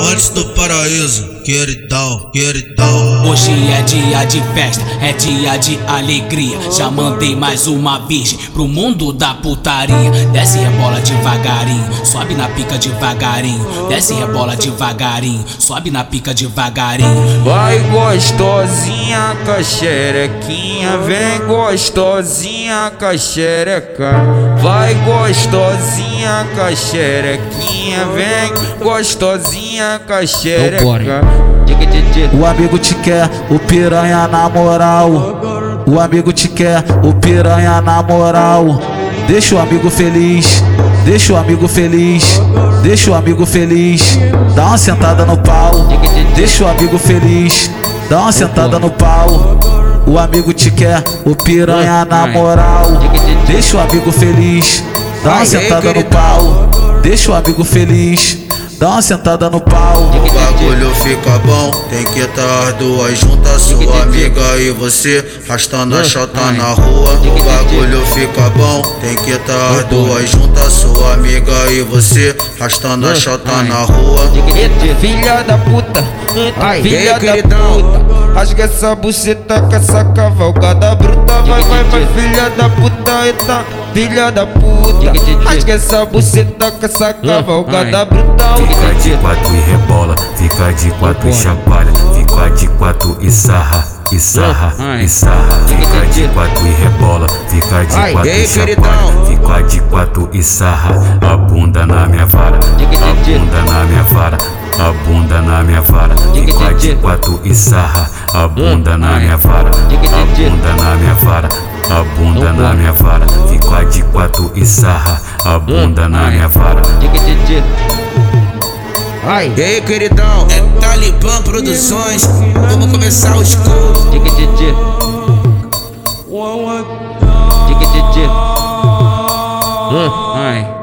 Antes do paraíso queridão, queridão. Hoje é dia de festa, é dia de alegria. Já mandei mais uma virgem pro mundo da putaria. Desce e rebola devagarinho, sobe na pica devagarinho. Desce e rebola devagarinho, sobe na pica devagarinho. Vai gostosinha com a xerequinha, vem gostosinha com a xereca. Vai gostosinha com a xerequinha, vem gostosinha com a xereca. O amigo te quer, o piranha na moral. O amigo te quer, o piranha na moral. Deixa o amigo feliz, deixa o amigo feliz, deixa o amigo feliz. Dá uma sentada no pau, deixa o amigo feliz, dá uma sentada no pau. O amigo te quer, o piranha na moral. Deixa o amigo feliz, dá uma sentada no pau. Deixa o amigo feliz. Dá uma sentada no pau. O bagulho fica bom, tem que tá as duas juntas, sua amiga e você, rastando a chota na rua. O bagulho fica bom, tem que tá as duas juntas, sua amiga e você, rastando a chota na rua. Filha da puta, filha da puta. Rasga essa buceta com essa cavalgada bruta. Vai, vai, vai, filha da puta, eita, filha da puta. Rasga essa buceta com essa cavalgada bruta. Fica de quatro e rebola, fica de quatro e chacoalha, fica de quatro e sarra, e sarra, e sarra. Fica de quatro e rebola, fica de quatro e chacoalha, fica de quatro e sarra. A bunda na minha vara, a bunda na minha vara. A bunda na minha vara, fica de quatro e sarra. A bunda na minha vara, a bunda na minha vara. A bunda na minha vara, sapato e sarra, a bunda na minha vara. Ai. E aí, queridão? É Talibã Produções. Vamos começar o show. Hum. Ai.